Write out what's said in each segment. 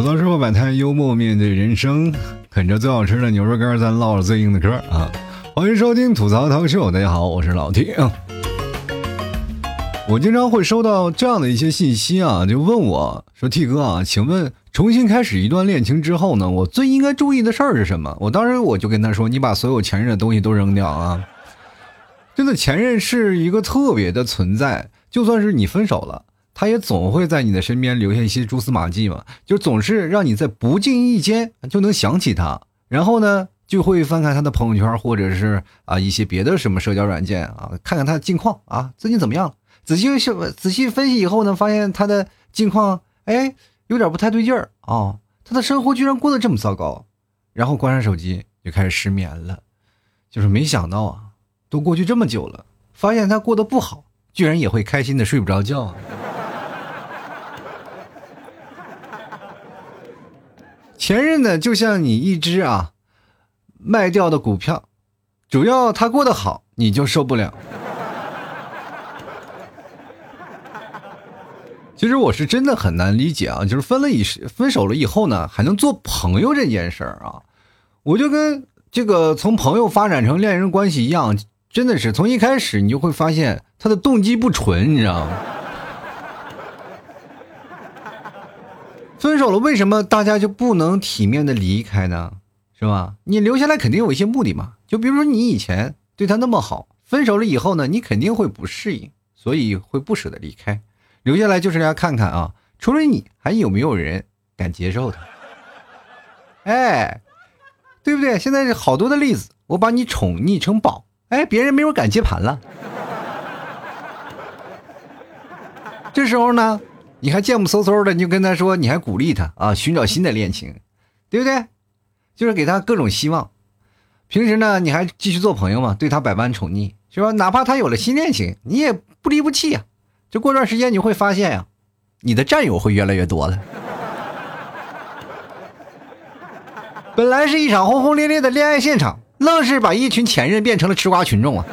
吐槽生活百态，幽默面对人生，啃着最好吃的牛肉干，咱唠着最硬的嗑啊！欢迎收听吐槽涛秀，大家好，我是老 T 啊。我经常会收到这样的一些信息啊，就问我说：“T 哥啊，请问重新开始一段恋情之后呢，我最应该注意的事儿是什么？”我当时我就跟他说：“你把所有前任的东西都扔掉啊！真的，前任是一个特别的存在，就算是你分手了。”他也总会在你的身边留下一些蛛丝马迹嘛，就总是让你在不经意间就能想起他，然后呢就会翻看他的朋友圈或者是啊一些别的什么社交软件啊，看看他的近况啊，最近怎么样？仔细仔细分析以后呢，发现他的近况哎有点不太对劲儿啊，他的生活居然过得这么糟糕，然后关上手机就开始失眠了，就是没想到啊，都过去这么久了，发现他过得不好，居然也会开心的睡不着觉。前任呢，就像你一只啊卖掉的股票，主要他过得好，你就受不了。其实我是真的很难理解啊，就是分了以分手了以后呢，还能做朋友这件事儿啊，我就跟这个从朋友发展成恋人关系一样，真的是从一开始你就会发现他的动机不纯，你知道吗？分手了，为什么大家就不能体面的离开呢？是吧？你留下来肯定有一些目的嘛。就比如说你以前对他那么好，分手了以后呢，你肯定会不适应，所以会不舍得离开，留下来就是要看看啊，除了你还有没有人敢接受他？哎，对不对？现在好多的例子，我把你宠溺成宝，哎，别人没有敢接盘了。这时候呢？你还贱不嗖嗖的，你就跟他说，你还鼓励他啊，寻找新的恋情，对不对？就是给他各种希望。平时呢，你还继续做朋友嘛，对他百般宠溺，是吧？哪怕他有了新恋情，你也不离不弃呀。就过段时间，你会发现呀，你的战友会越来越多了。本来是一场轰轰烈烈的恋爱现场，愣是把一群前任变成了吃瓜群众啊。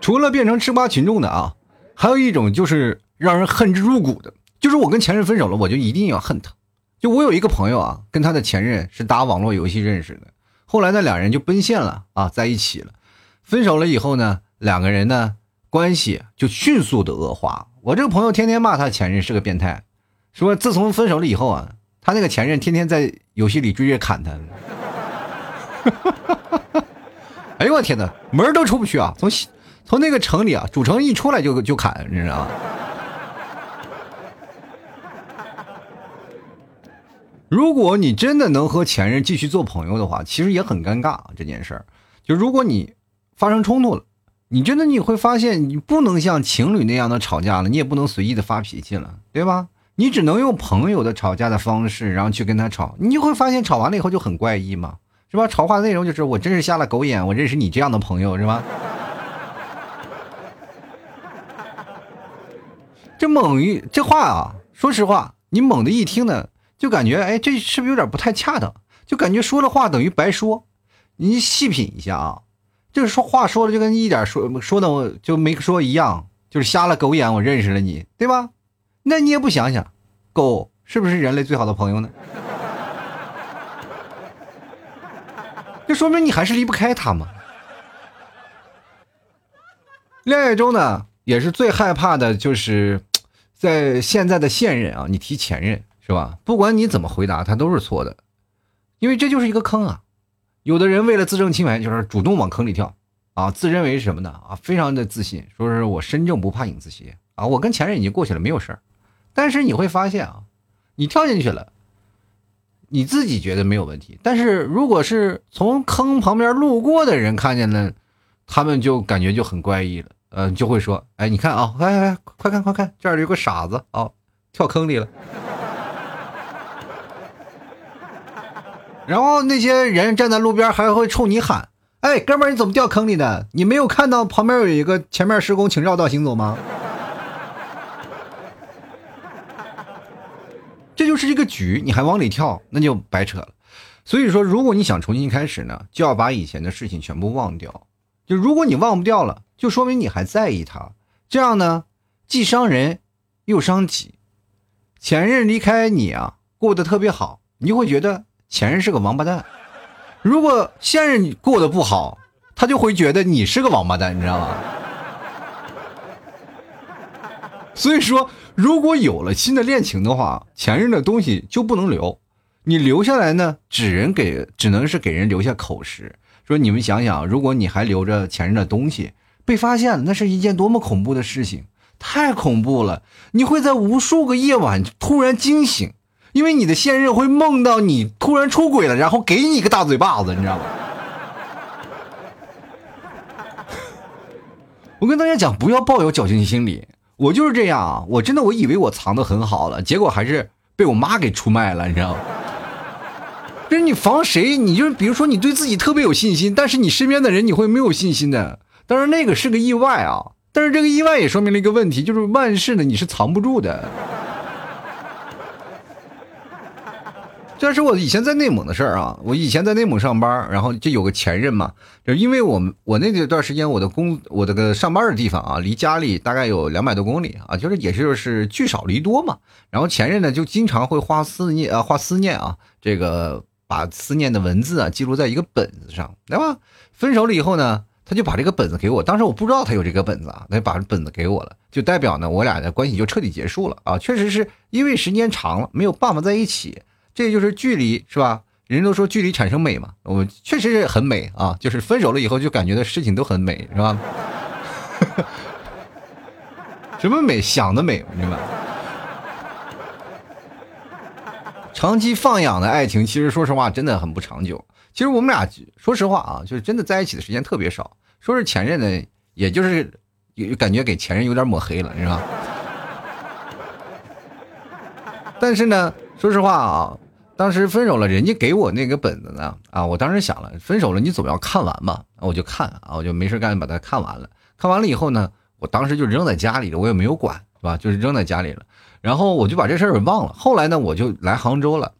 除了变成吃瓜群众的啊，还有一种就是让人恨之入骨的，就是我跟前任分手了，我就一定要恨他。就我有一个朋友啊，跟他的前任是打网络游戏认识的，后来呢两人就奔现了啊，在一起了。分手了以后呢，两个人呢关系就迅速的恶化。我这个朋友天天骂他前任是个变态，说自从分手了以后啊，他那个前任天天在游戏里追着砍他。哎呦我天哪，门都出不去啊，从。从那个城里啊，主城一出来就就砍，你知道吗？如果你真的能和前任继续做朋友的话，其实也很尴尬这件事儿。就如果你发生冲突了，你真的你会发现，你不能像情侣那样的吵架了，你也不能随意的发脾气了，对吧？你只能用朋友的吵架的方式，然后去跟他吵，你就会发现吵完了以后就很怪异嘛，是吧？吵话内容就是我真是瞎了狗眼，我认识你这样的朋友，是吧？这猛一这话啊，说实话，你猛的一听呢，就感觉哎，这是不是有点不太恰当？就感觉说的话等于白说。你细品一下啊，这个说话说的就跟一点说说的我就没说一样，就是瞎了狗眼，我认识了你，对吧？那你也不想想，狗是不是人类最好的朋友呢？这说明你还是离不开它嘛。恋爱中呢，也是最害怕的就是。在现在的现任啊，你提前任是吧？不管你怎么回答，他都是错的，因为这就是一个坑啊。有的人为了自证清白，就是主动往坑里跳啊，自认为什么呢？啊，非常的自信，说是我身正不怕影子斜啊，我跟前任已经过去了，没有事儿。但是你会发现啊，你跳进去了，你自己觉得没有问题，但是如果是从坑旁边路过的人看见了，他们就感觉就很怪异了。嗯，就会说，哎，你看啊，来来，快看快看，这儿有个傻子啊，跳坑里了。然后那些人站在路边还会冲你喊，哎，哥们儿，你怎么掉坑里的？你没有看到旁边有一个前面施工，请绕道行走吗？这就是一个局，你还往里跳，那就白扯了。所以说，如果你想重新开始呢，就要把以前的事情全部忘掉。就如果你忘不掉了。就说明你还在意他，这样呢，既伤人，又伤己。前任离开你啊，过得特别好，你会觉得前任是个王八蛋；如果现任过得不好，他就会觉得你是个王八蛋，你知道吗？所以说，如果有了新的恋情的话，前任的东西就不能留，你留下来呢，只能给，只能是给人留下口实。说你们想想，如果你还留着前任的东西，被发现了，那是一件多么恐怖的事情，太恐怖了！你会在无数个夜晚突然惊醒，因为你的现任会梦到你突然出轨了，然后给你一个大嘴巴子，你知道吗？我跟大家讲，不要抱有侥幸心理。我就是这样啊！我真的我以为我藏的很好了，结果还是被我妈给出卖了，你知道吗？就是你防谁？你就比如说你对自己特别有信心，但是你身边的人你会没有信心的。当然那个是个意外啊，但是这个意外也说明了一个问题，就是万事呢你是藏不住的。这是我以前在内蒙的事儿啊！我以前在内蒙上班，然后就有个前任嘛，就因为我们我那段时间我的工我这个上班的地方啊，离家里大概有两百多公里啊，就是也就是聚少离多嘛。然后前任呢就经常会花思念啊花思念啊，这个把思念的文字啊记录在一个本子上，对吧？分手了以后呢，他就把这个本子给我，当时我不知道他有这个本子啊，他就把本子给我了，就代表呢我俩的关系就彻底结束了啊！确实是因为时间长了没有办法在一起。这就是距离，是吧？人都说距离产生美嘛，我确实是很美啊。就是分手了以后，就感觉的事情都很美，是吧？什么美？想的美，明白？长期放养的爱情，其实说实话，真的很不长久。其实我们俩说实话啊，就是真的在一起的时间特别少。说是前任呢，也就是有感觉给前任有点抹黑了，是吧？但是呢，说实话啊。当时分手了，人家给我那个本子呢，啊，我当时想了，分手了你总要看完吧，我就看啊，我就没事干把它看完了。看完了以后呢，我当时就扔在家里了，我也没有管，是吧？就是扔在家里了。然后我就把这事儿给忘了。后来呢，我就来杭州了。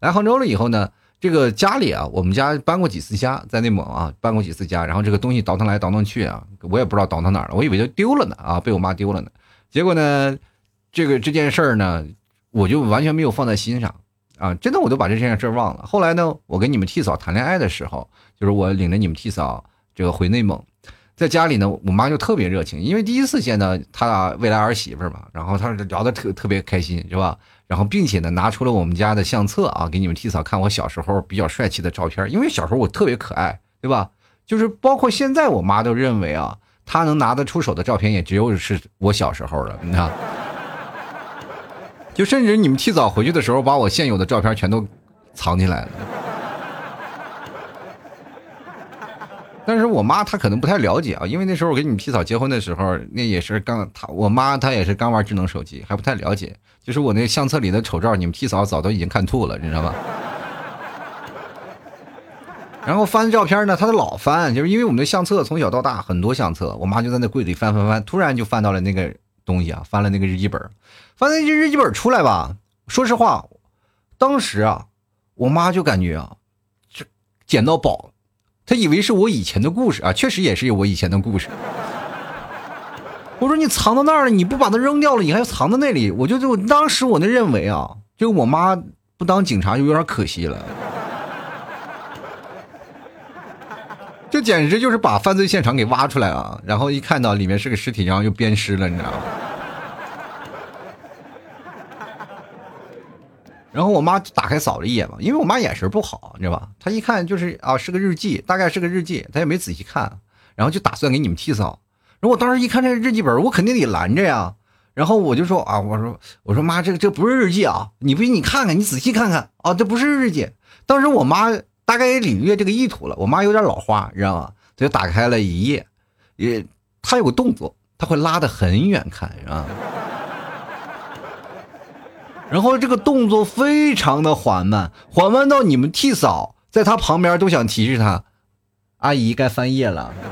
来杭州了以后呢，这个家里啊，我们家搬过几次家，在内蒙啊，搬过几次家。然后这个东西倒腾来倒腾去啊，我也不知道倒腾哪儿了，我以为就丢了呢，啊，被我妈丢了呢。结果呢，这个这件事儿呢，我就完全没有放在心上。啊，真的我都把这件事儿忘了。后来呢，我跟你们替嫂谈恋爱的时候，就是我领着你们替嫂这个回内蒙，在家里呢，我妈就特别热情，因为第一次见到她未来儿媳妇嘛，然后她聊得特特别开心，是吧？然后并且呢，拿出了我们家的相册啊，给你们替嫂看我小时候比较帅气的照片，因为小时候我特别可爱，对吧？就是包括现在我妈都认为啊，她能拿得出手的照片也只有是我小时候了，你看。就甚至你们提早回去的时候，把我现有的照片全都藏起来了。但是我妈她可能不太了解啊，因为那时候我跟你们提早结婚的时候，那也是刚她我妈她也是刚玩智能手机，还不太了解。就是我那相册里的丑照，你们提早早都已经看吐了，你知道吧？然后翻照片呢，她都老翻，就是因为我们的相册从小到大很多相册，我妈就在那柜子里翻翻翻，突然就翻到了那个东西啊，翻了那个日记本。翻那日记本出来吧，说实话，当时啊，我妈就感觉啊，这捡到宝，他以为是我以前的故事啊，确实也是我以前的故事。我说你藏到那儿了，你不把它扔掉了，你还要藏在那里？我就就当时我那认为啊，就我妈不当警察就有点可惜了，这简直就是把犯罪现场给挖出来了，然后一看到里面是个尸体，然后又鞭尸了，你知道吗？然后我妈打开扫了一眼嘛，因为我妈眼神不好，你知道吧？她一看就是啊，是个日记，大概是个日记，她也没仔细看，然后就打算给你们替扫。然后我当时一看这个日记本，我肯定得拦着呀。然后我就说啊，我说我说妈，这个这不是日记啊，你不信你看看，你仔细看看啊，这不是日记。当时我妈大概也领略这个意图了，我妈有点老花，你知道吗？她就打开了一页，也她有个动作，她会拉得很远看，是吧？然后这个动作非常的缓慢，缓慢到你们替嫂在他旁边都想提示他，阿姨该翻页了。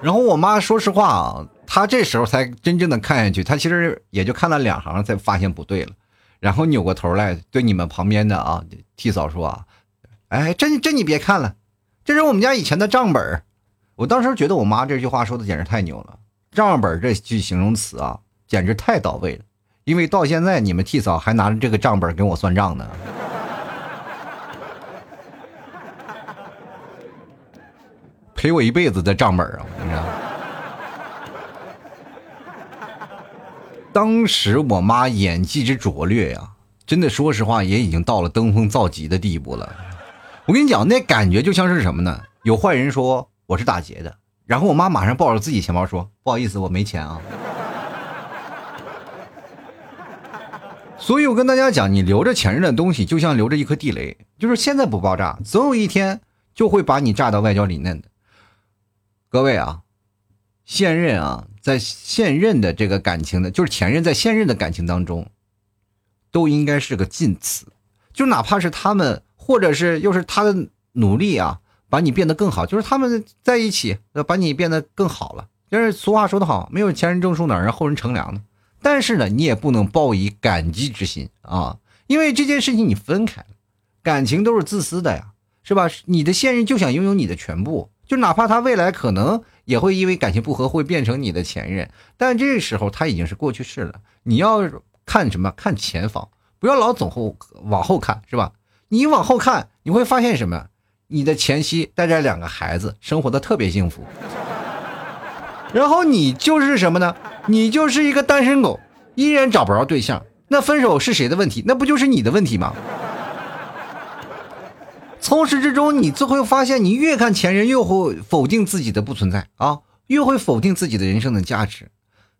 然后我妈说实话啊，她这时候才真正的看下去，她其实也就看了两行才发现不对了，然后扭过头来对你们旁边的啊替嫂说啊，哎，这这你别看了，这是我们家以前的账本我当时觉得我妈这句话说的简直太牛了。账本这句形容词啊，简直太到位了。因为到现在你们替嫂还拿着这个账本跟我算账呢，赔我一辈子的账本啊！你知道。当时我妈演技之拙劣呀，真的说实话也已经到了登峰造极的地步了。我跟你讲，那感觉就像是什么呢？有坏人说我是打劫的，然后我妈马上抱着自己钱包说：“不好意思，我没钱啊。”所以我跟大家讲，你留着前任的东西，就像留着一颗地雷，就是现在不爆炸，总有一天就会把你炸到外焦里嫩的。各位啊，现任啊。在现任的这个感情的，就是前任在现任的感情当中，都应该是个近词，就哪怕是他们，或者是又是他的努力啊，把你变得更好，就是他们在一起，把你变得更好了。就是俗话说得好，没有前人种树，哪让后人乘凉呢？但是呢，你也不能抱以感激之心啊，因为这件事情你分开了，感情都是自私的呀，是吧？你的现任就想拥有你的全部，就哪怕他未来可能。也会因为感情不和会变成你的前任，但这时候他已经是过去式了。你要看什么？看前方，不要老总后往后看，是吧？你往后看，你会发现什么？你的前妻带着两个孩子，生活的特别幸福。然后你就是什么呢？你就是一个单身狗，依然找不着对象。那分手是谁的问题？那不就是你的问题吗？从始至终，你最后发现，你越看前任，越会否定自己的不存在啊，越会否定自己的人生的价值。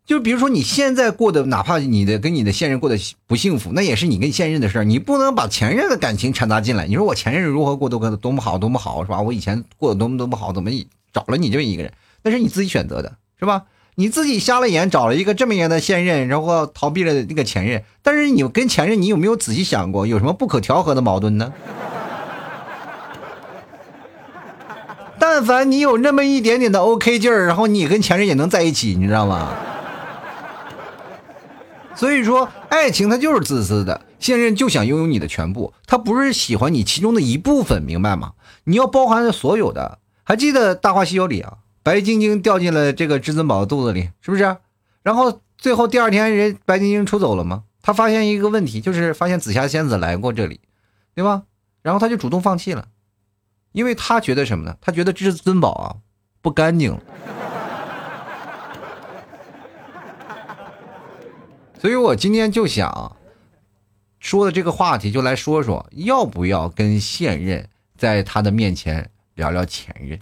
就比如说，你现在过的，哪怕你的跟你的现任过得不幸福，那也是你跟现任的事儿，你不能把前任的感情掺杂进来。你说我前任如何过得多么好，多么好，是吧？我以前过得多么多么好，怎么找了你这么一个人？那是你自己选择的，是吧？你自己瞎了眼，找了一个这么样的现任，然后逃避了那个前任。但是你跟前任，你有没有仔细想过，有什么不可调和的矛盾呢？但凡你有那么一点点的 OK 劲儿，然后你跟前任也能在一起，你知道吗？所以说，爱情它就是自私的，现任就想拥有你的全部，他不是喜欢你其中的一部分，明白吗？你要包含所有的。还记得《大话西游》里啊，白晶晶掉进了这个至尊宝的肚子里，是不是？然后最后第二天人白晶晶出走了吗？他发现一个问题，就是发现紫霞仙子来过这里，对吧？然后他就主动放弃了。因为他觉得什么呢？他觉得至尊宝啊不干净，所以我今天就想说的这个话题，就来说说要不要跟现任在他的面前聊聊前任。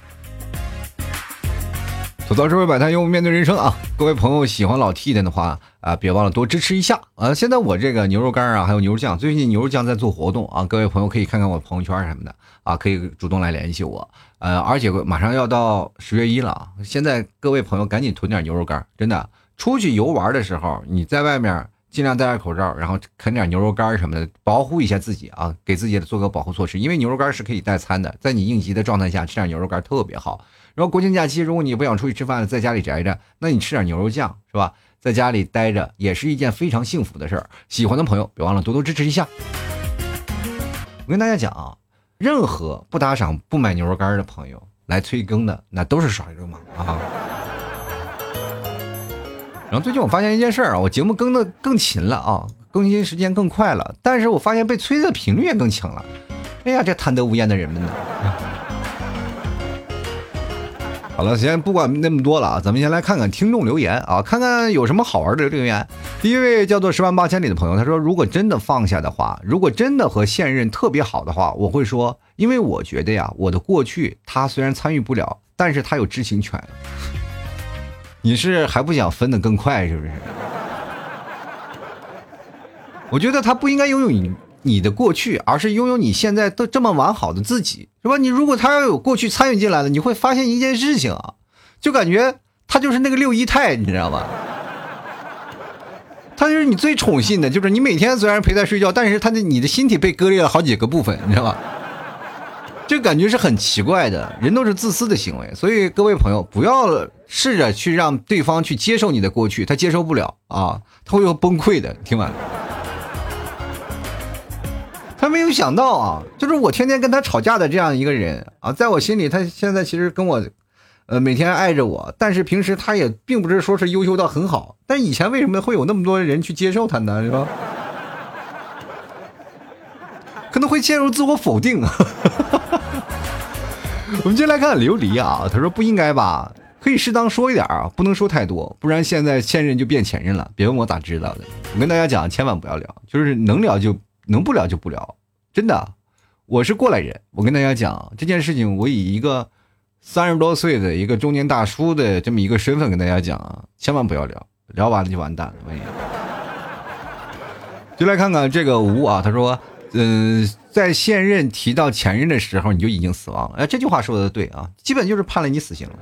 吐槽社会百态，幽默面对人生啊！各位朋友喜欢老 T 的的话啊，别忘了多支持一下啊！现在我这个牛肉干啊，还有牛肉酱，最近牛肉酱在做活动啊，各位朋友可以看看我朋友圈什么的啊，可以主动来联系我。呃，而且马上要到十月一了啊，现在各位朋友赶紧囤点牛肉干，真的，出去游玩的时候你在外面尽量戴上口罩，然后啃点牛肉干什么的，保护一下自己啊，给自己做个保护措施，因为牛肉干是可以代餐的，在你应急的状态下吃点牛肉干特别好。然后国庆假期，如果你不想出去吃饭，在家里宅着，那你吃点牛肉酱是吧？在家里待着也是一件非常幸福的事儿。喜欢的朋友别忘了多多支持一下。我跟大家讲啊，任何不打赏不买牛肉干的朋友来催更的，那都是耍流氓啊！然后最近我发现一件事儿啊，我节目更的更勤了啊，更新时间更快了，但是我发现被催的频率也更强了。哎呀，这贪得无厌的人们呢！好了，先不管那么多了啊，咱们先来看看听众留言啊，看看有什么好玩的留言。第一位叫做十万八千里的朋友，他说：“如果真的放下的话，如果真的和现任特别好的话，我会说，因为我觉得呀，我的过去他虽然参与不了，但是他有知情权。你是还不想分得更快是不是？我觉得他不应该拥有你。”你的过去，而是拥有你现在都这么完好的自己，是吧？你如果他要有过去参与进来了，你会发现一件事情啊，就感觉他就是那个六姨太，你知道吗？他就是你最宠信的，就是你每天虽然陪他睡觉，但是他的你的心体被割裂了好几个部分，你知道吧？这感觉是很奇怪的，人都是自私的行为，所以各位朋友不要试着去让对方去接受你的过去，他接受不了啊，他会崩溃的。听完。他没有想到啊，就是我天天跟他吵架的这样一个人啊，在我心里，他现在其实跟我，呃，每天爱着我，但是平时他也并不是说是优秀到很好。但以前为什么会有那么多人去接受他呢？是吧？可能会陷入自我否定啊。我们接来看琉璃啊，他说不应该吧？可以适当说一点啊，不能说太多，不然现在现任就变前任了。别问我咋知道的，我跟大家讲，千万不要聊，就是能聊就能不聊就不聊，真的。我是过来人，我跟大家讲这件事情，我以一个三十多岁的一个中年大叔的这么一个身份跟大家讲啊，千万不要聊，聊完了就完蛋了。就来看看这个吴啊，他说，嗯，在现任提到前任的时候，你就已经死亡了。哎，这句话说的对啊，基本就是判了你死刑了。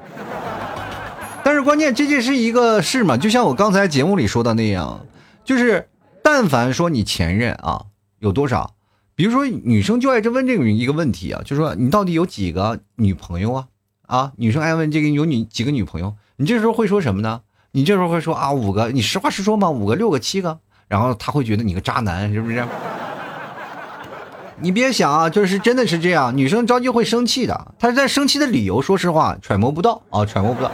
但是关键，这就是一个事嘛，就像我刚才节目里说的那样，就是但凡说你前任啊有多少，比如说女生就爱这问这个一个问题啊，就说你到底有几个女朋友啊？啊，女生爱问这个有女几个女朋友？你这时候会说什么呢？你这时候会说啊五个，你实话实说嘛，五个、六个、七个，然后他会觉得你个渣男，是不是？你别想啊，就是真的是这样，女生着急会生气的，她在生气的理由，说实话揣摩不到啊，揣摩不到。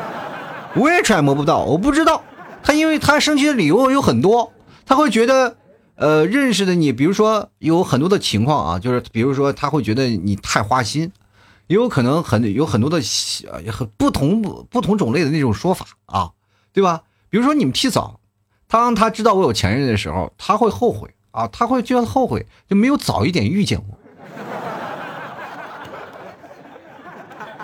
我也揣摩不到，我不知道他，因为他生气的理由有很多，他会觉得，呃，认识的你，比如说有很多的情况啊，就是比如说他会觉得你太花心，也有可能很有很多的很不同不同种类的那种说法啊，对吧？比如说你们提早，当她知道我有前任的时候，她会后悔啊，他会觉得后悔，就没有早一点遇见我，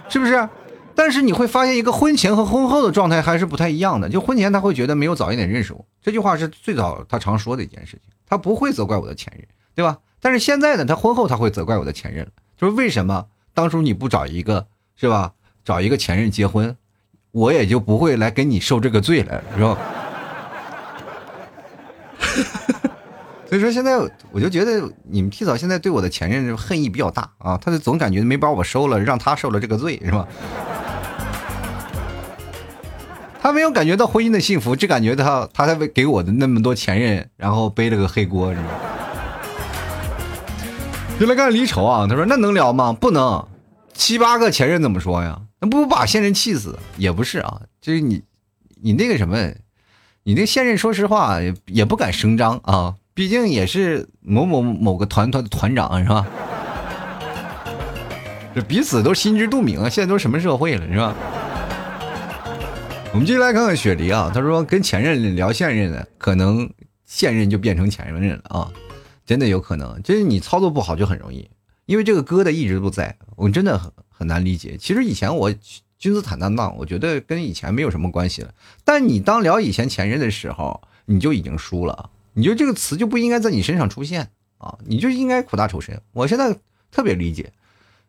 是不是？但是你会发现，一个婚前和婚后的状态还是不太一样的。就婚前他会觉得没有早一点认识我，这句话是最早他常说的一件事情，他不会责怪我的前任，对吧？但是现在呢，他婚后他会责怪我的前任，就是为什么当初你不找一个，是吧？找一个前任结婚，我也就不会来跟你受这个罪了，是吧？所以说现在我就觉得你们提早现在对我的前任恨意比较大啊，他就总感觉没把我收了，让他受了这个罪，是吧？他没有感觉到婚姻的幸福，只感觉到他在为给我的那么多前任，然后背了个黑锅，是吧？就来看离愁啊，他说那能聊吗？不能，七八个前任怎么说呀？那不把现任气死？也不是啊，就是你，你那个什么，你那现任，说实话也不敢声张啊，毕竟也是某某某个团团的团长，是吧？这彼此都心知肚明啊，现在都什么社会了，是吧？我们继续来看看雪梨啊，他说跟前任聊现任的，可能现任就变成前任了啊，真的有可能。就是你操作不好就很容易，因为这个疙瘩一直都在，我真的很很难理解。其实以前我君子坦荡荡，我觉得跟以前没有什么关系了。但你当聊以前前任的时候，你就已经输了，你就这个词就不应该在你身上出现啊，你就应该苦大仇深。我现在特别理解。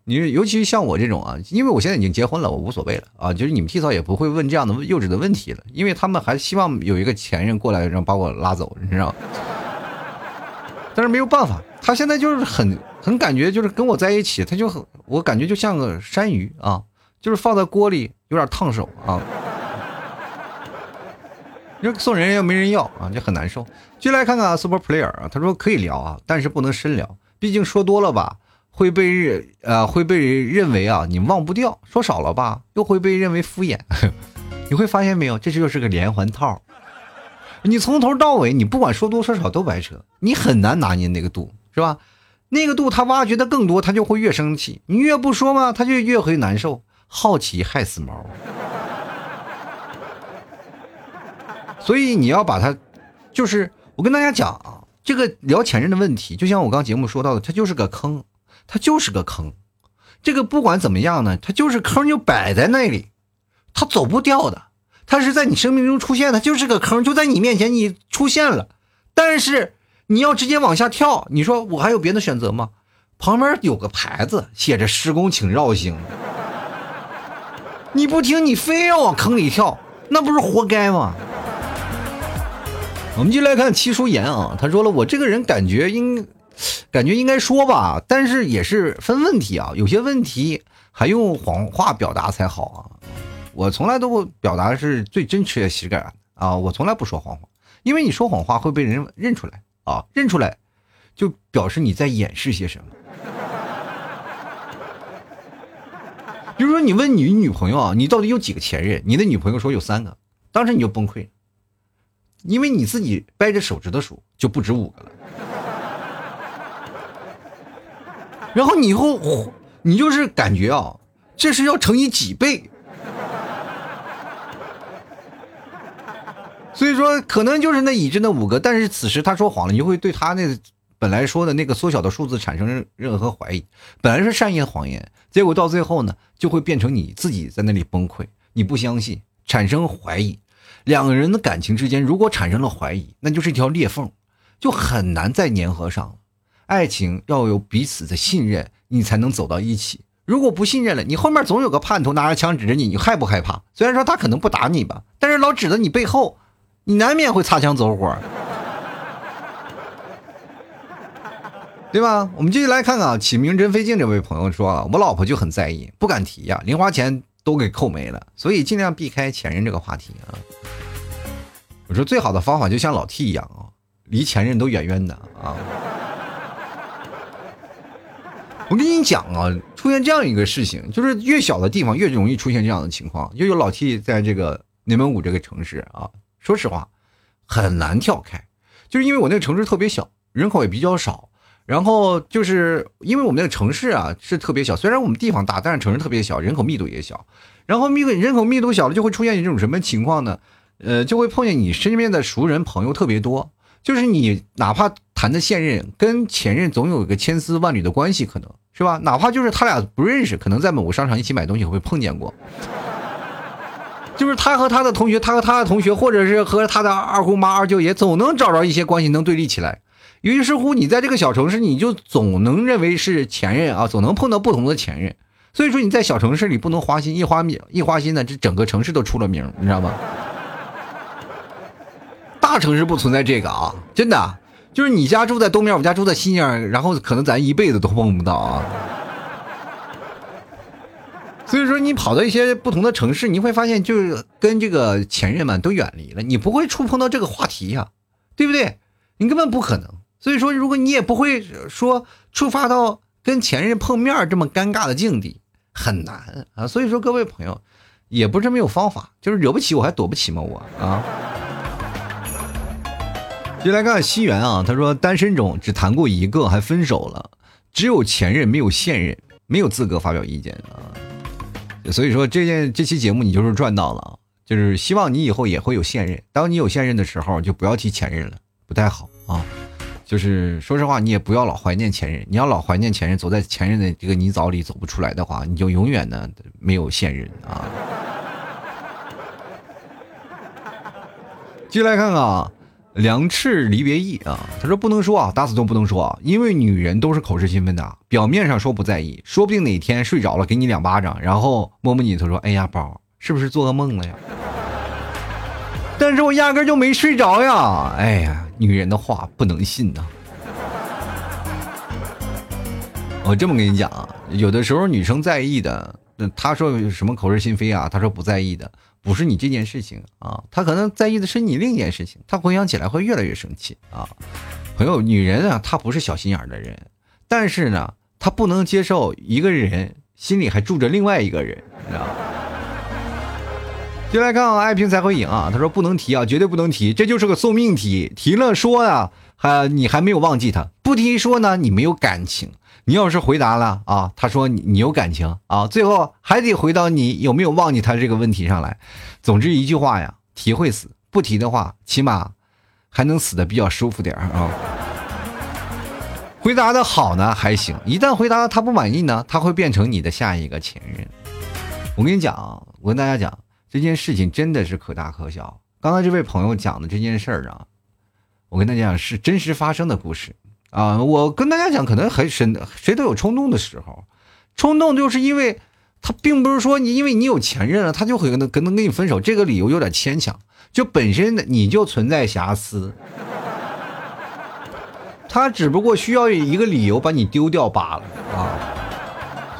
你尤其是像我这种啊，因为我现在已经结婚了，我无所谓了啊。就是你们提早也不会问这样的幼稚的问题了，因为他们还希望有一个前任过来，然后把我拉走，你知道。但是没有办法，他现在就是很很感觉，就是跟我在一起，他就很，我感觉就像个山芋啊，就是放在锅里有点烫手啊。你送人又没人要啊，就很难受。就来看看，Super Player 啊，他说可以聊啊，但是不能深聊，毕竟说多了吧。会被认呃会被认为啊你忘不掉，说少了吧又会被认为敷衍，你会发现没有，这就是个连环套。你从头到尾你不管说多说少都白扯，你很难拿捏那个度，是吧？那个度他挖掘的更多，他就会越生气。你越不说嘛，他就越会难受。好奇害死猫。所以你要把它，就是我跟大家讲啊，这个聊前任的问题，就像我刚节目说到的，它就是个坑。它就是个坑，这个不管怎么样呢，它就是坑就摆在那里，它走不掉的。它是在你生命中出现，它就是个坑，就在你面前你出现了。但是你要直接往下跳，你说我还有别的选择吗？旁边有个牌子写着“施工请绕行”，你不听，你非要往坑里跳，那不是活该吗？我们就来看七叔言啊，他说了，我这个人感觉应。感觉应该说吧，但是也是分问题啊。有些问题还用谎话表达才好啊。我从来都不表达是最真切的实感啊，我从来不说谎话，因为你说谎话会被人认出来啊，认出来就表示你在掩饰些什么。比如说你问你女朋友啊，你到底有几个前任？你的女朋友说有三个，当时你就崩溃了，因为你自己掰着手指头数就不止五个了。然后你以后你就是感觉啊，这是要乘以几倍。所以说，可能就是那已知那五个，但是此时他说谎了，你就会对他那本来说的那个缩小的数字产生任何怀疑。本来是善意的谎言，结果到最后呢，就会变成你自己在那里崩溃，你不相信，产生怀疑。两个人的感情之间如果产生了怀疑，那就是一条裂缝，就很难再粘合上了。爱情要有彼此的信任，你才能走到一起。如果不信任了，你后面总有个叛徒拿着枪指着你，你害不害怕？虽然说他可能不打你吧，但是老指着你背后。你难免会擦枪走火，对吧？我们继续来看看啊，启明真飞镜这位朋友说啊，我老婆就很在意，不敢提呀，零花钱都给扣没了，所以尽量避开前任这个话题啊。我说最好的方法就像老 T 一样啊，离前任都远远的啊。我跟你讲啊，出现这样一个事情，就是越小的地方越容易出现这样的情况。又有老 T 在这个内蒙古这个城市啊。说实话，很难跳开，就是因为我那个城市特别小，人口也比较少，然后就是因为我们那个城市啊是特别小，虽然我们地方大，但是城市特别小，人口密度也小，然后密人口密度小了，就会出现一种什么情况呢？呃，就会碰见你身边的熟人朋友特别多，就是你哪怕谈的现任跟前任总有一个千丝万缕的关系，可能是吧？哪怕就是他俩不认识，可能在某个商场一起买东西会碰见过。就是他和他的同学，他和他的同学，或者是和他的二姑妈、二舅爷，总能找着一些关系能对立起来。于是乎，你在这个小城市，你就总能认为是前任啊，总能碰到不同的前任。所以说你在小城市里不能花心，一花一花心呢，这整个城市都出了名，你知道吗？大城市不存在这个啊，真的，就是你家住在东面，我家住在西面，然后可能咱一辈子都碰不到啊。所以说，你跑到一些不同的城市，你会发现，就是跟这个前任们都远离了，你不会触碰到这个话题呀，对不对？你根本不可能。所以说，如果你也不会说触发到跟前任碰面这么尴尬的境地，很难啊。所以说，各位朋友，也不是没有方法，就是惹不起我还躲不起吗？我啊。就来看看西元啊，他说单身中只谈过一个，还分手了，只有前任没有现任，没有资格发表意见啊。所以说这件这期节目你就是赚到了，就是希望你以后也会有现任。当你有现任的时候，就不要提前任了，不太好啊。就是说实话，你也不要老怀念前任。你要老怀念前任，走在前任的这个泥沼里走不出来的话，你就永远呢没有现任啊。继续来看看啊。两翅离别意啊，他说不能说啊，打死都不能说啊，因为女人都是口是心非的，表面上说不在意，说不定哪天睡着了给你两巴掌，然后摸摸你他说，哎呀宝，是不是做噩梦了呀？但是我压根就没睡着呀，哎呀，女人的话不能信呐。我这么跟你讲啊，有的时候女生在意的，那她说什么口是心非啊，她说不在意的。不是你这件事情啊，她可能在意的是你另一件事情，她回想起来会越来越生气啊。朋友，女人啊，她不是小心眼的人，但是呢，她不能接受一个人心里还住着另外一个人，你知道吗？就来看啊，爱拼才会赢啊。他说不能提啊，绝对不能提，这就是个送命题，提了说啊，还你还没有忘记他，不提说呢，你没有感情。你要是回答了啊，他说你你有感情啊，最后还得回到你有没有忘记他这个问题上来。总之一句话呀，提会死，不提的话，起码还能死的比较舒服点啊。回答的好呢还行，一旦回答他不满意呢，他会变成你的下一个前任。我跟你讲啊，我跟大家讲这件事情真的是可大可小。刚才这位朋友讲的这件事儿啊，我跟大家讲是真实发生的故事。啊，我跟大家讲，可能很谁谁都有冲动的时候，冲动就是因为他并不是说你因为你有前任了，他就会能跟能跟你分手，这个理由有点牵强，就本身你就存在瑕疵，他只不过需要一个理由把你丢掉罢了啊。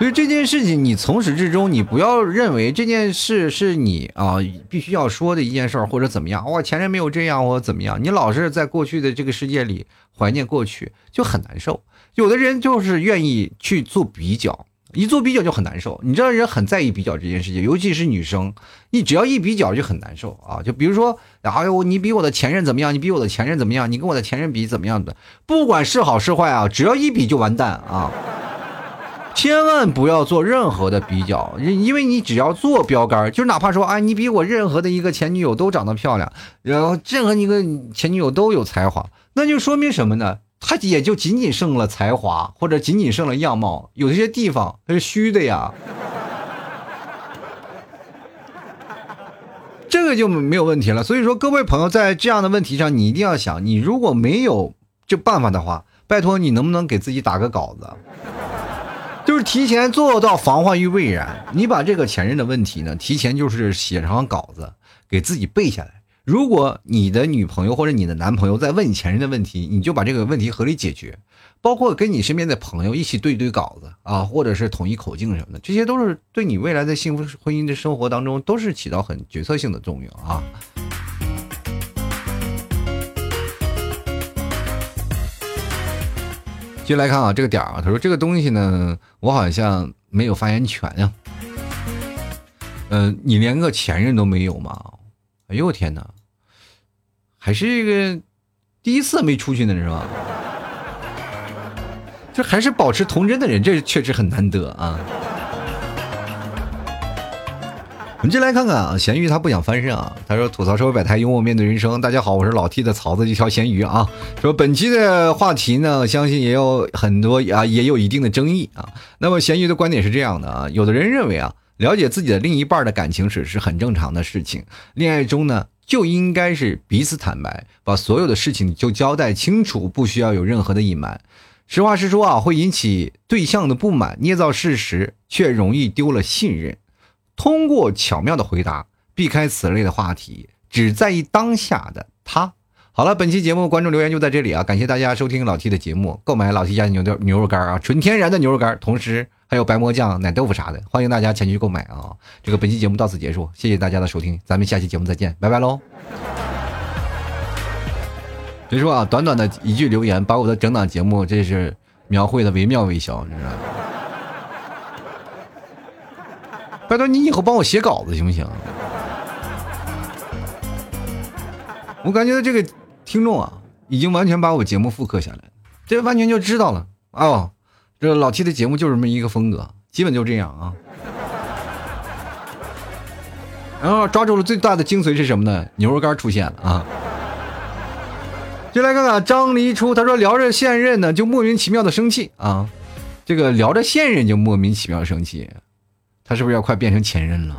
所以这件事情，你从始至终，你不要认为这件事是你啊必须要说的一件事儿，或者怎么样。我前任没有这样，或者怎么样？你老是在过去的这个世界里怀念过去，就很难受。有的人就是愿意去做比较，一做比较就很难受。你知道人很在意比较这件事情，尤其是女生，一只要一比较就很难受啊。就比如说，哎呦，你比我的前任怎么样？你比我的前任怎么样？你跟我的前任比怎么样的？不管是好是坏啊，只要一比就完蛋啊！千万不要做任何的比较，因为你只要做标杆，就哪怕说啊，你比我任何的一个前女友都长得漂亮，然后任何一个前女友都有才华，那就说明什么呢？他也就仅仅剩了才华，或者仅仅剩了样貌，有些地方它是虚的呀。这个就没有问题了。所以说，各位朋友在这样的问题上，你一定要想，你如果没有这办法的话，拜托你能不能给自己打个稿子，提前做到防患于未然。你把这个前任的问题呢，提前就是写上稿子，给自己背下来。如果你的女朋友或者你的男朋友在问你前任的问题，你就把这个问题合理解决，包括跟你身边的朋友一起对对稿子啊，或者是统一口径什么的，这些都是对你未来的幸福婚姻的生活当中都是起到很决策性的作用啊。接来看啊，这个点儿啊，他说这个东西呢，我好像没有发言权呀。嗯，你连个前任都没有吗？哎呦我天哪！还是一个第一次没出去呢，是吧？就还是保持童真的人，这确实很难得啊。我们进来看看啊，咸鱼他不想翻身啊，他说吐槽社会百态，幽默面对人生。大家好，我是老 T 的曹子一条咸鱼啊。说本期的话题呢，相信也有很多啊，也有一定的争议啊。那么咸鱼的观点是这样的啊，有的人认为啊，了解自己的另一半的感情史是很正常的事情，恋爱中呢。就应该是彼此坦白，把所有的事情就交代清楚，不需要有任何的隐瞒。实话实说啊，会引起对象的不满，捏造事实却容易丢了信任。通过巧妙的回答，避开此类的话题，只在意当下的他。好了，本期节目观众留言就在这里啊！感谢大家收听老 T 的节目，购买老 T 家牛牛牛肉干啊，纯天然的牛肉干，同时还有白馍酱、奶豆腐啥的，欢迎大家前去购买啊！这个本期节目到此结束，谢谢大家的收听，咱们下期节目再见，拜拜喽！别说啊，短短的一句留言，把我的整档节目这是描绘的惟妙惟肖，你知道吗？拜托你以后帮我写稿子行不行？我感觉这个。听众啊，已经完全把我节目复刻下来这完全就知道了哦。这老七的节目就这么一个风格，基本就这样啊。然后抓住了最大的精髓是什么呢？牛肉干出现了啊！就来看看张黎初，他说聊着现任呢，就莫名其妙的生气啊。这个聊着现任就莫名其妙生气，他是不是要快变成前任了？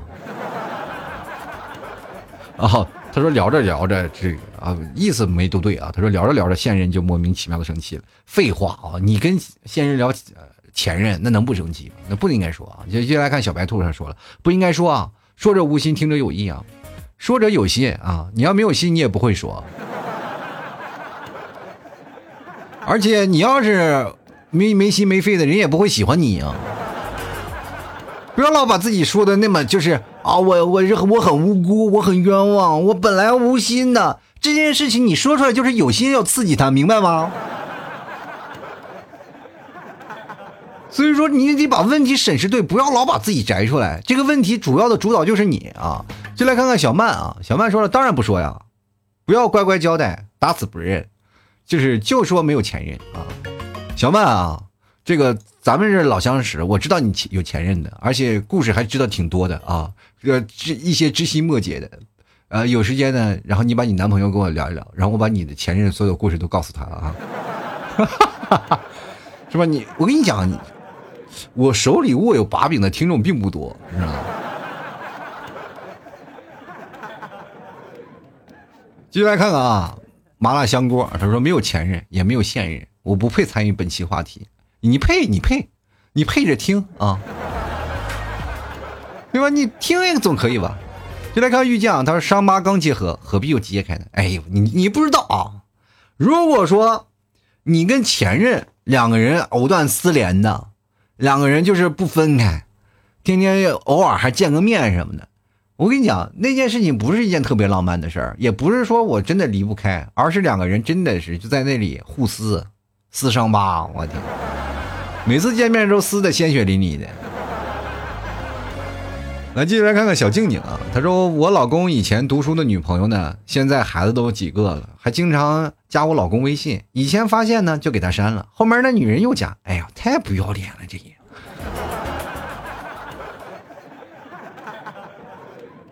哦。他说聊着聊着，这个啊意思没都对啊。他说聊着聊着，现任就莫名其妙的生气了。废话啊，你跟现任聊前任，那能不生气吗？那不应该说啊。接下来看小白兔，他说了，不应该说啊，说者无心，听者有意啊。说者有心啊，你要没有心，你也不会说。而且你要是没没心没肺的人，也不会喜欢你啊。不要老把自己说的那么就是啊，我我是我很无辜，我很冤枉，我本来无心的这件事情，你说出来就是有心要刺激他，明白吗？所以说你得把问题审视对，不要老把自己摘出来。这个问题主要的主导就是你啊！就来看看小曼啊，小曼说了，当然不说呀，不要乖乖交代，打死不认，就是就说没有前任啊，小曼啊。这个咱们是老相识，我知道你有前任的，而且故事还知道挺多的啊，这个知一些知心莫解的，呃，有时间呢，然后你把你男朋友跟我聊一聊，然后我把你的前任所有故事都告诉他了啊，是吧？你我跟你讲，我手里握有把柄的听众并不多，是吧？继续来看看啊，麻辣香锅，他说没有前任，也没有现任，我不配参与本期话题。你配，你配，你配着听啊，对吧？你听一个总可以吧？就来看玉酱，他说伤疤刚结合，何必又揭开呢？哎呦，你你不知道啊！如果说你跟前任两个人藕断丝连的，两个人就是不分开，天天偶尔还见个面什么的，我跟你讲，那件事情不是一件特别浪漫的事儿，也不是说我真的离不开，而是两个人真的是就在那里互撕撕伤疤，我天！每次见面都撕的鲜血淋漓的，来，继续来看看小静静啊。她说：“我老公以前读书的女朋友呢，现在孩子都有几个了，还经常加我老公微信。以前发现呢，就给他删了。后面那女人又加，哎呀，太不要脸了！这也，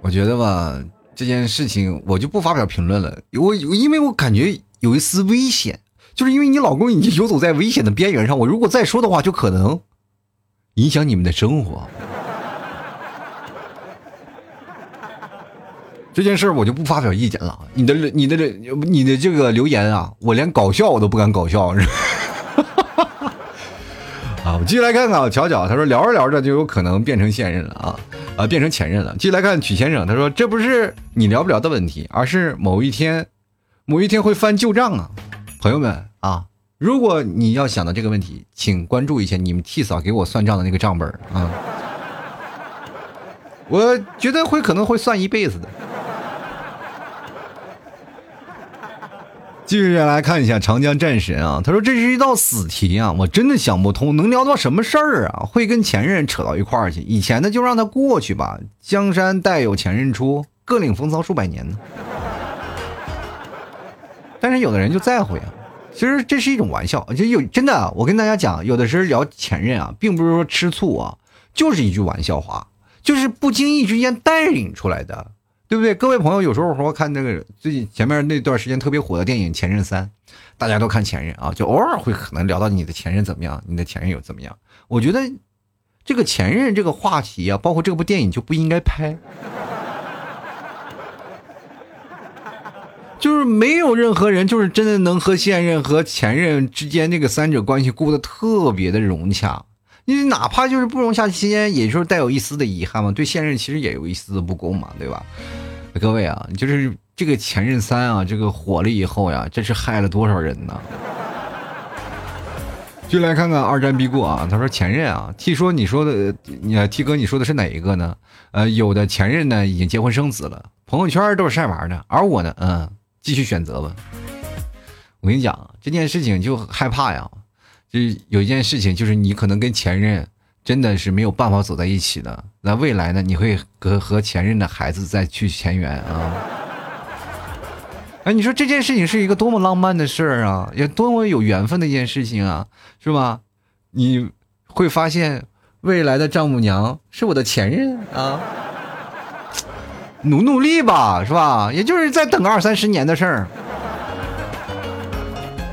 我觉得吧，这件事情我就不发表评论了。我因为我感觉有一丝危险，就是因为你老公已经游走在危险的边缘上。我如果再说的话，就可能影响你们的生活。”这件事我就不发表意见了。你的、你的、你的这个留言啊，我连搞笑我都不敢搞笑。啊，我继续来看看啊，巧巧他说聊着聊着就有可能变成现任了啊啊，变成前任了。继续来看曲先生，他说这不是你聊不聊的问题，而是某一天，某一天会翻旧账啊。朋友们啊，如果你要想到这个问题，请关注一下你们替嫂给我算账的那个账本啊。我觉得会可能会算一辈子的。继续来看一下长江战神啊，他说这是一道死题啊，我真的想不通，能聊到什么事儿啊？会跟前任扯到一块儿去？以前的就让他过去吧，江山代有前任出，各领风骚数百年呢。但是有的人就在乎呀，其实这是一种玩笑，就有真的，我跟大家讲，有的时候聊前任啊，并不是说吃醋啊，就是一句玩笑话，就是不经意之间带领出来的。对不对？各位朋友，有时候说看那个最近前面那段时间特别火的电影《前任三》，大家都看前任啊，就偶尔会可能聊到你的前任怎么样，你的前任又怎么样。我觉得这个前任这个话题啊，包括这部电影就不应该拍，就是没有任何人就是真的能和现任和前任之间那个三者关系过得特别的融洽。你哪怕就是不融洽期间，也就是带有一丝的遗憾嘛，对现任其实也有一丝的不公嘛，对吧？各位啊，就是这个前任三啊，这个火了以后呀，这是害了多少人呢？就来看看二战必过啊，他说前任啊，T 说你说的，你 T 哥你说的是哪一个呢？呃，有的前任呢已经结婚生子了，朋友圈都是晒娃的，而我呢，嗯，继续选择吧。我跟你讲这件事情就害怕呀。就有一件事情，就是你可能跟前任真的是没有办法走在一起的。那未来呢？你会和和前任的孩子再去前缘啊？哎，你说这件事情是一个多么浪漫的事儿啊，也多么有缘分的一件事情啊，是吧？你会发现未来的丈母娘是我的前任啊，努努力吧，是吧？也就是再等个二三十年的事儿。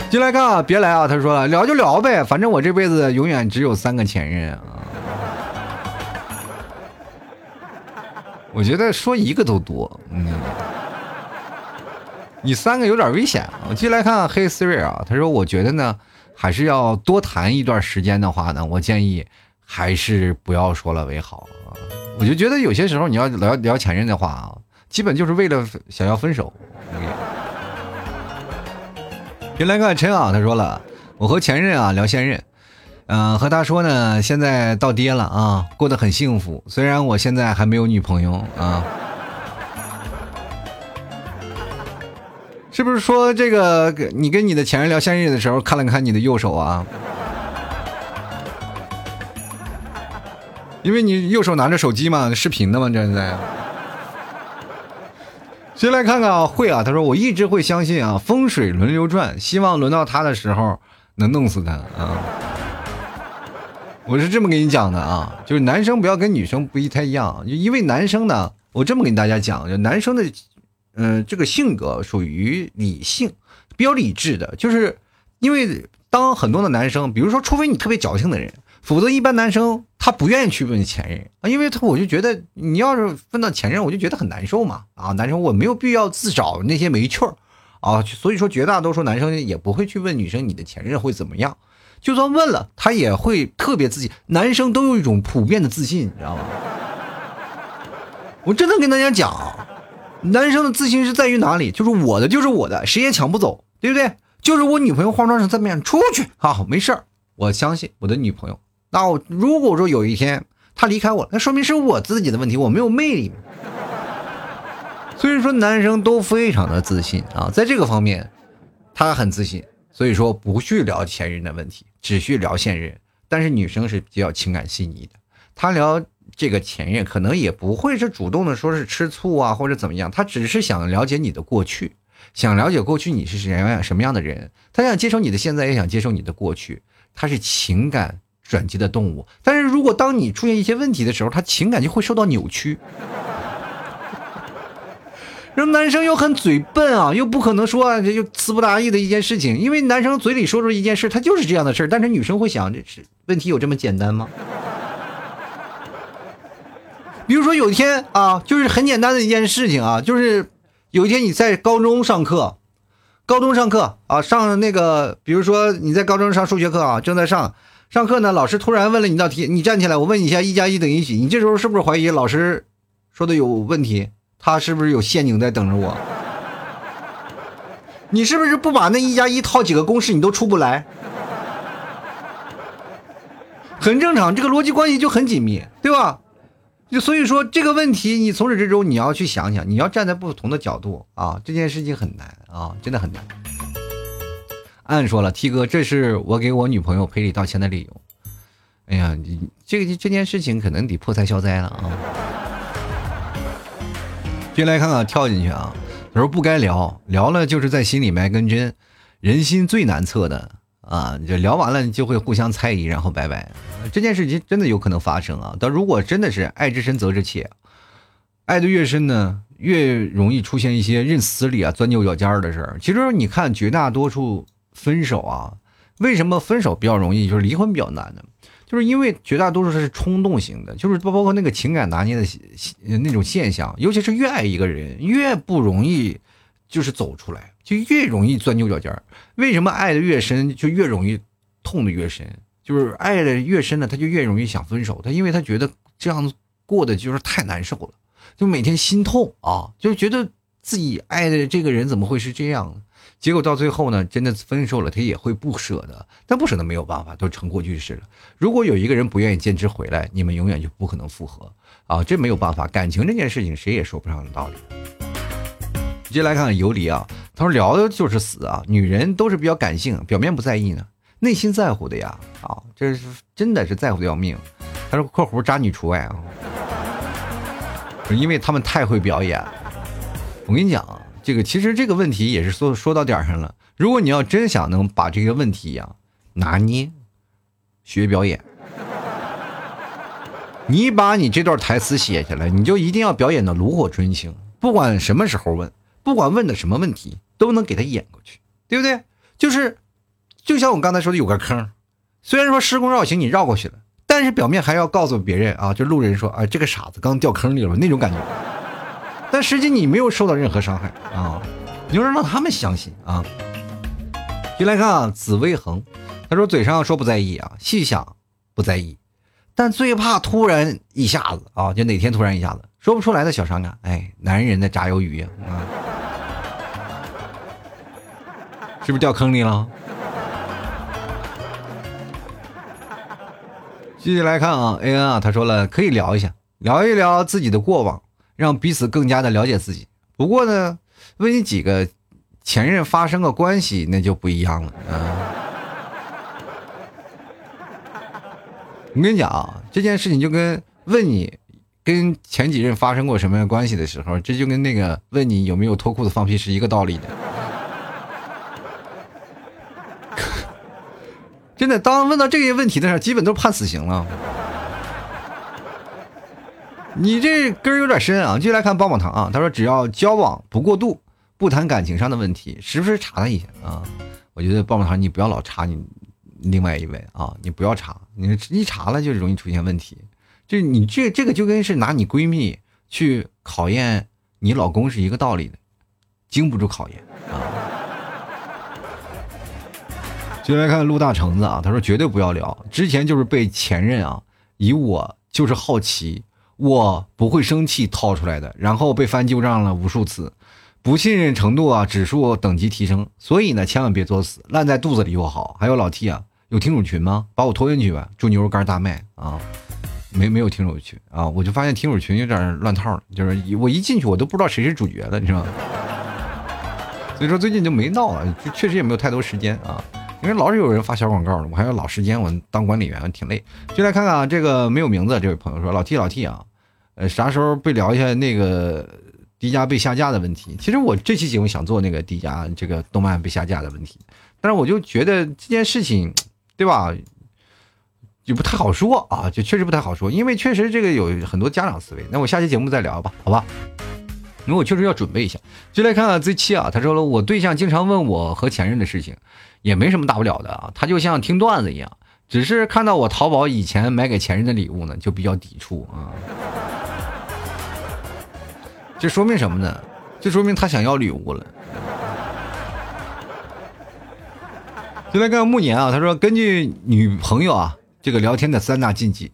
进来看啊，别来啊！他说了，聊就聊呗，反正我这辈子永远只有三个前任啊。我觉得说一个都多，嗯，你三个有点危险。我进来看黑 Siri 啊，他说，我觉得呢，还是要多谈一段时间的话呢，我建议还是不要说了为好。我就觉得有些时候你要聊聊前任的话啊，基本就是为了想要分手。先来个陈啊，他说了，我和前任啊聊现任，嗯，和他说呢，现在到爹了啊，过得很幸福。虽然我现在还没有女朋友啊，是不是说这个你跟你的前任聊现任的时候，看了看你的右手啊？因为你右手拿着手机嘛，视频的嘛，这在。先来看看啊，会啊，他说我一直会相信啊，风水轮流转，希望轮到他的时候能弄死他啊。我是这么跟你讲的啊，就是男生不要跟女生不一太一样，就因为男生呢，我这么跟大家讲，就男生的，嗯，这个性格属于理性，比较理智的，就是因为当很多的男生，比如说，除非你特别矫情的人。否则，一般男生他不愿意去问前任啊，因为他我就觉得你要是问到前任，我就觉得很难受嘛啊，男生我没有必要自找那些没趣儿啊，所以说绝大多数男生也不会去问女生你的前任会怎么样，就算问了，他也会特别自信。男生都有一种普遍的自信，你知道吗？我真的跟大家讲，男生的自信是在于哪里？就是我的就是我的，谁也抢不走，对不对？就是我女朋友化妆成这么样，出去啊没事儿，我相信我的女朋友。那我如果说有一天他离开我，那说明是我自己的问题，我没有魅力。所以说男生都非常的自信啊，在这个方面他很自信，所以说不去聊前任的问题，只去聊现任。但是女生是比较情感细腻的，她聊这个前任可能也不会是主动的说是吃醋啊或者怎么样，他只是想了解你的过去，想了解过去你是什么样什么样的人，他想接受你的现在，也想接受你的过去，他是情感转接的动物。但是如果当你出现一些问题的时候，他情感就会受到扭曲。然后男生又很嘴笨啊，又不可能说这就词不达意的一件事情，因为男生嘴里说出一件事，他就是这样的事但是女生会想，这是问题有这么简单吗？比如说有一天啊，就是很简单的一件事情啊，就是有一天你在高中上课，高中上课啊，上那个，比如说你在高中上数学课啊，正在上上课呢，老师突然问了你道题，你站起来，我问你一下，一加一等于几？你这时候是不是怀疑老师说的有问题？他是不是有陷阱在等着我？你是不是不把那一加一套几个公式你都出不来？很正常，这个逻辑关系就很紧密，对吧？就所以说这个问题，你从始至终你要去想想，你要站在不同的角度啊，这件事情很难啊，真的很难。按说了，T 哥，这是我给我女朋友赔礼道歉的理由。哎呀，你这个这件事情可能得破财消灾了啊。进来看看，跳进去啊！他说不该聊，聊了就是在心里埋根针，人心最难测的啊！就聊完了就会互相猜疑，然后拜拜。这件事情真的有可能发生啊！但如果真的是爱之深责之切，爱的越深呢，越容易出现一些认死理啊、钻牛角尖儿的事儿。其实你看，绝大多数分手啊，为什么分手比较容易，就是离婚比较难呢？就是因为绝大多数是冲动型的，就是包括那个情感拿捏的那种现象，尤其是越爱一个人越不容易，就是走出来，就越容易钻牛角尖儿。为什么爱的越深就越容易痛的越深？就是爱的越深呢，他就越容易想分手。他因为他觉得这样子过的就是太难受了，就每天心痛啊，就觉得自己爱的这个人怎么会是这样？结果到最后呢，真的分手了，他也会不舍得，但不舍得没有办法，都成过去式了。如果有一个人不愿意坚持回来，你们永远就不可能复合啊！这没有办法，感情这件事情谁也说不上的道理。接下来看看游离啊，他说聊的就是死啊，女人都是比较感性，表面不在意呢，内心在乎的呀啊，这是真的是在乎的要命。他说（括弧渣女除外啊），因为他们太会表演。我跟你讲啊。这个其实这个问题也是说说到点上了。如果你要真想能把这个问题呀拿捏，学表演，你把你这段台词写下来，你就一定要表演的炉火纯青。不管什么时候问，不管问的什么问题，都能给他演过去，对不对？就是，就像我刚才说的，有个坑，虽然说施工绕行你绕过去了，但是表面还要告诉别人啊，就路人说啊，这个傻子刚掉坑里了那种感觉。但实际你没有受到任何伤害啊！你要让他们相信啊！进来看啊，紫薇恒，他说嘴上说不在意啊，细想不在意，但最怕突然一下子啊，就哪天突然一下子说不出来的小伤感。哎，男人的炸鱿鱼啊，是不是掉坑里了？继续来看啊，A N 啊，他说了可以聊一下，聊一聊自己的过往。让彼此更加的了解自己。不过呢，问你几个前任发生个关系，那就不一样了啊！我跟你讲啊，这件事情就跟问你跟前几任发生过什么样关系的时候，这就跟那个问你有没有脱裤子放屁是一个道理的。真的，当问到这些问题的时候，基本都判死刑了。你这根儿有点深啊！继续来看棒棒糖啊，他说只要交往不过度，不谈感情上的问题，时不时查他一下啊。我觉得棒棒糖你不要老查你另外一位啊，你不要查，你一查了就容易出现问题。就你这这个就跟是拿你闺蜜去考验你老公是一个道理的，经不住考验啊。继续来看陆大橙子啊，他说绝对不要聊，之前就是被前任啊以我就是好奇。我不会生气掏出来的，然后被翻旧账了无数次，不信任程度啊指数等级提升，所以呢千万别作死，烂在肚子里又好。还有老 T 啊，有听友群吗？把我拖进去吧，祝牛肉干大卖啊！没没有听友群啊？我就发现听友群有点乱套了，就是我一进去我都不知道谁是主角了，你知道吗？所以说最近就没闹了，确实也没有太多时间啊。因为老是有人发小广告的，我还要老时间，我当管理员挺累。就来看看啊，这个没有名字这位朋友说：“老 T 老 T 啊，呃，啥时候被聊一下那个迪迦被下架的问题？其实我这期节目想做那个迪迦这个动漫被下架的问题，但是我就觉得这件事情，对吧？就不太好说啊，就确实不太好说，因为确实这个有很多家长思维。那我下期节目再聊吧，好吧？因为我确实要准备一下。就来看看 Z 七啊，他说了，我对象经常问我和前任的事情。”也没什么大不了的啊，他就像听段子一样，只是看到我淘宝以前买给前任的礼物呢，就比较抵触啊。这说明什么呢？这说明他想要礼物了。就来看慕年啊，他说根据女朋友啊这个聊天的三大禁忌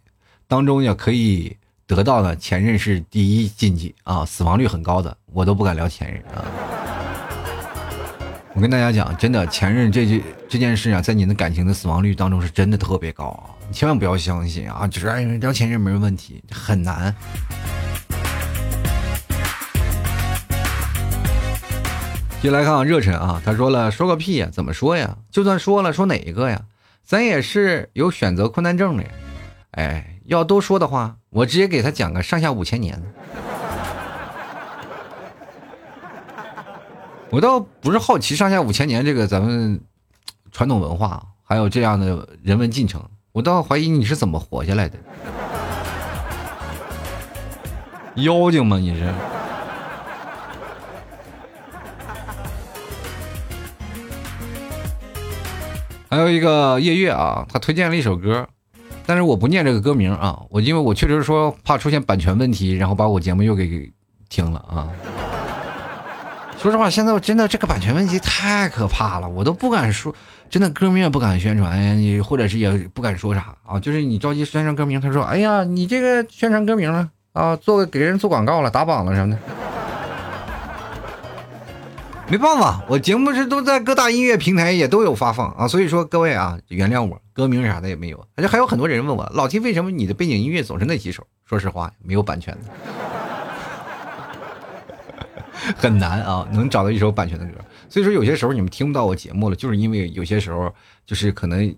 当中呢，可以得到的前任是第一禁忌啊，死亡率很高的，我都不敢聊前任啊。我跟大家讲，真的，前任这句这件事啊，在你的感情的死亡率当中是真的特别高啊！你千万不要相信啊，就是哎，聊前任没问题，很难。接来看看热忱啊，他说了，说个屁呀，怎么说呀？就算说了，说哪一个呀？咱也是有选择困难症的呀。哎，要都说的话，我直接给他讲个上下五千年。我倒不是好奇上下五千年这个咱们传统文化，还有这样的人文进程，我倒怀疑你是怎么活下来的？妖精吗？你是？还有一个夜月啊，他推荐了一首歌，但是我不念这个歌名啊，我因为我确实说怕出现版权问题，然后把我节目又给停了啊。说实话，现在我真的这个版权问题太可怕了，我都不敢说，真的歌名也不敢宣传呀，你或者是也不敢说啥啊。就是你着急宣传歌名，他说：“哎呀，你这个宣传歌名了啊，做给人做广告了，打榜了什么的。”没办法，我节目是都在各大音乐平台也都有发放啊，所以说各位啊，原谅我，歌名啥的也没有。而且还有很多人问我，老提为什么你的背景音乐总是那几首？说实话，没有版权的。很难啊，能找到一首版权的歌，所以说有些时候你们听不到我节目了，就是因为有些时候就是可能，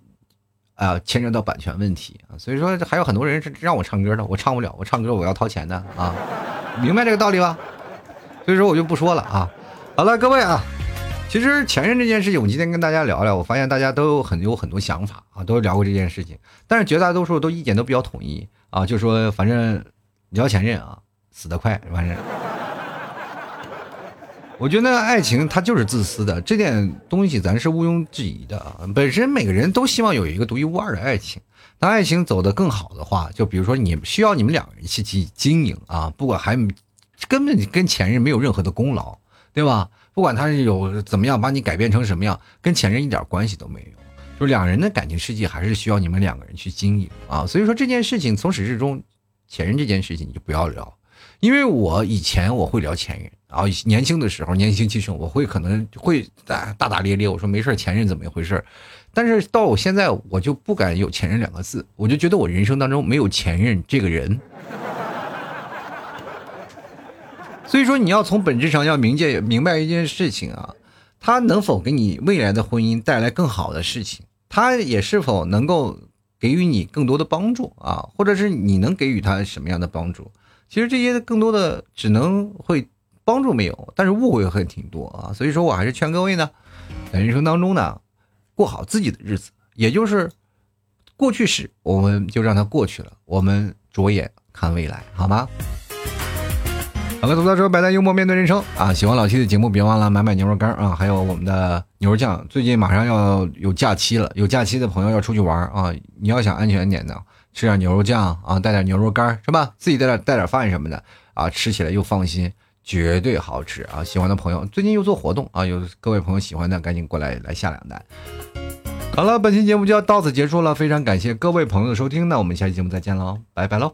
啊牵扯到版权问题啊，所以说还有很多人是让我唱歌的，我唱不了，我唱歌我要掏钱的啊，明白这个道理吧？所以说我就不说了啊。好了，各位啊，其实前任这件事情，我今天跟大家聊聊，我发现大家都有很有很多想法啊，都聊过这件事情，但是绝大多数都意见都比较统一啊，就说反正聊前任啊，死得快，反正。我觉得爱情它就是自私的，这点东西咱是毋庸置疑的啊。本身每个人都希望有一个独一无二的爱情。当爱情走得更好的话，就比如说你需要你们两个人去去经营啊，不管还根本跟前任没有任何的功劳，对吧？不管他是有怎么样把你改变成什么样，跟前任一点关系都没有。就两人的感情世界还是需要你们两个人去经营啊。所以说这件事情从始至终，前任这件事情你就不要聊。因为我以前我会聊前任啊，年轻的时候年轻气盛，我会可能会大大大咧咧，我说没事前任怎么一回事但是到我现在，我就不敢有前任两个字，我就觉得我人生当中没有前任这个人。所以说，你要从本质上要明解明白一件事情啊，他能否给你未来的婚姻带来更好的事情？他也是否能够给予你更多的帮助啊？或者是你能给予他什么样的帮助？其实这些更多的只能会帮助没有，但是误会会挺多啊。所以说我还是劝各位呢，在人生当中呢，过好自己的日子，也就是过去式，我们就让它过去了，我们着眼看未来，好吗？好了，吐槽说百态幽默面对人生啊！喜欢老 T 的节目，别忘了买买牛肉干啊，还有我们的牛肉酱。最近马上要有假期了，有假期的朋友要出去玩啊，你要想安全点的。吃点牛肉酱啊，带点牛肉干是吧？自己带点带点饭什么的啊，吃起来又放心，绝对好吃啊！喜欢的朋友最近又做活动啊，有各位朋友喜欢的赶紧过来来下两单。好了，本期节目就要到此结束了，非常感谢各位朋友的收听，那我们下期节目再见喽，拜拜喽。